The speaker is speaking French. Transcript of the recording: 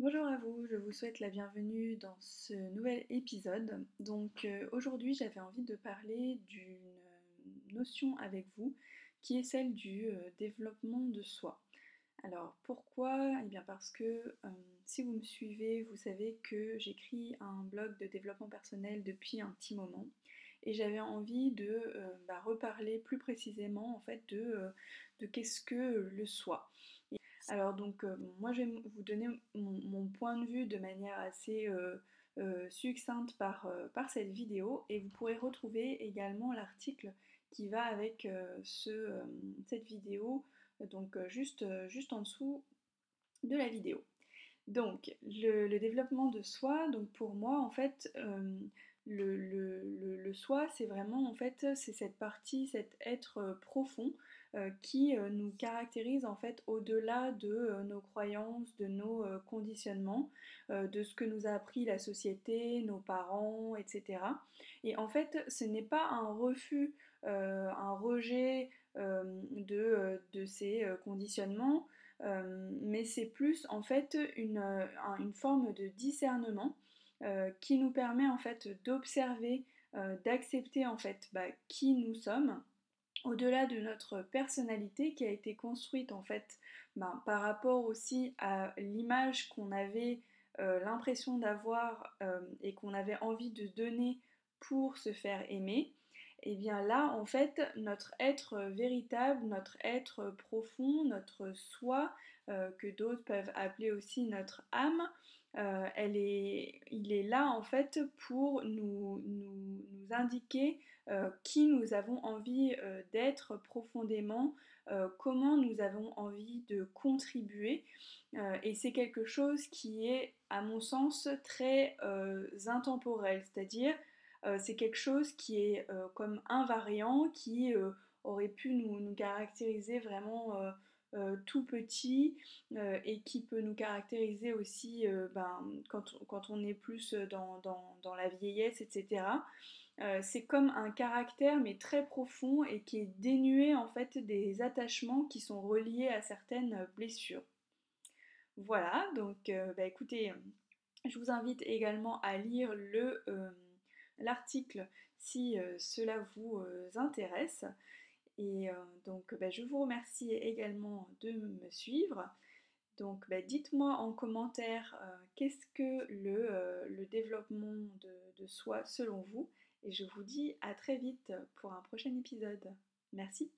Bonjour à vous, je vous souhaite la bienvenue dans ce nouvel épisode. Donc euh, aujourd'hui j'avais envie de parler d'une notion avec vous qui est celle du euh, développement de soi. Alors pourquoi? Eh bien parce que euh, si vous me suivez, vous savez que j'écris un blog de développement personnel depuis un petit moment et j'avais envie de bah, reparler plus précisément en fait de qu'est-ce que le soi. Alors donc euh, moi je vais vous donner mon, point de vue de manière assez euh, euh, succincte par, par, cette vidéo et vous pourrez retrouver également l'article qui va avec ce, cette vidéo, donc juste, juste en dessous de la vidéo. Donc le, développement de soi, donc pour moi en fait le, soi c'est vraiment en fait c'est cette partie, cet être profond euh, qui euh, nous caractérise en fait au-delà de euh, nos croyances, de nos conditionnements, de ce que nous a appris la société, nos parents, etc. Et en fait, ce n'est pas un refus, un rejet de, de, ces conditionnements, mais c'est plus en fait une, une, forme de discernement qui nous permet en fait d'observer, d'accepter en fait bah, qui nous sommes. Au-delà de notre personnalité qui a été construite en fait ben, par rapport aussi à l'image qu'on avait euh, l'impression d'avoir euh, et qu'on avait envie de donner pour se faire aimer, et eh bien là en fait notre être véritable, notre être profond, notre soi, euh, que d'autres peuvent appeler aussi notre âme, est, il est là en fait pour nous, indiquer euh, qui nous avons envie euh, d'être profondément, euh, comment nous avons envie de contribuer. et c'est quelque chose qui est, à mon sens, très intemporel, c'est-à-dire c'est quelque chose qui est comme invariant, qui aurait pu nous, caractériser vraiment tout petit et qui peut nous caractériser aussi ben, quand, on est plus dans, la vieillesse, etc. Euh, c'est comme un caractère mais très profond et qui est dénué en fait des attachements qui sont reliés à certaines blessures. Voilà, donc euh, bah, écoutez, je vous invite également à lire euh, l'article si cela vous intéresse. Et donc bah, je vous remercie également de me suivre. Donc bah, dites-moi en commentaire qu'est-ce que le, développement de soi selon vous et je vous dis à très vite pour un prochain épisode. Merci.